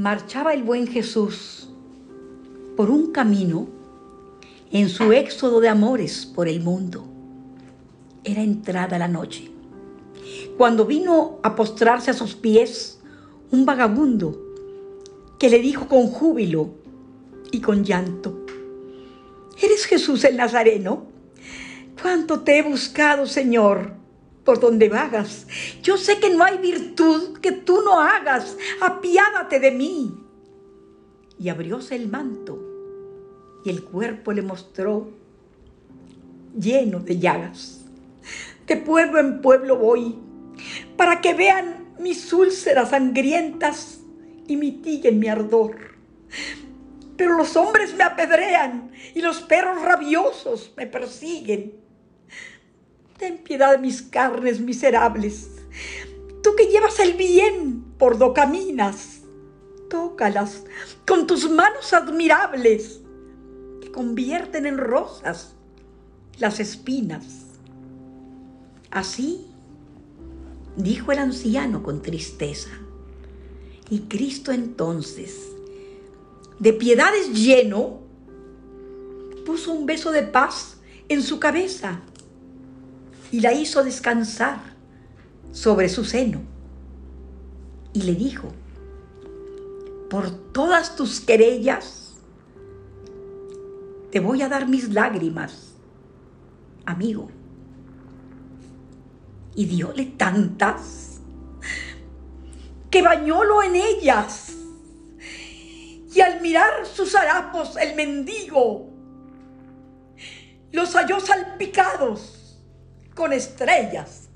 marchaba el buen Jesús por un camino en su éxodo de amores por el mundo. Era entrada la noche, cuando vino a postrarse a sus pies un vagabundo que le dijo con júbilo y con llanto, ¿eres Jesús el Nazareno? ¿Cuánto te he buscado, Señor? Por donde vagas. Yo sé que no hay virtud que tú no hagas. Apiádate de mí. Y abrióse el manto y el cuerpo le mostró lleno de llagas. De pueblo en pueblo voy para que vean mis úlceras sangrientas y mitiguen mi ardor. Pero los hombres me apedrean y los perros rabiosos me persiguen. Ten piedad de mis carnes miserables. Tú que llevas el bien por do caminas, tócalas con tus manos admirables que convierten en rosas las espinas. Así dijo el anciano con tristeza. Y Cristo entonces, de piedades lleno, puso un beso de paz en su cabeza y la hizo descansar sobre su seno. Y le dijo, por todas tus querellas, te voy a dar mis lágrimas, amigo. Y diole tantas que bañólo en ellas. Y al mirar sus harapos, el mendigo los halló salpicados con estrellas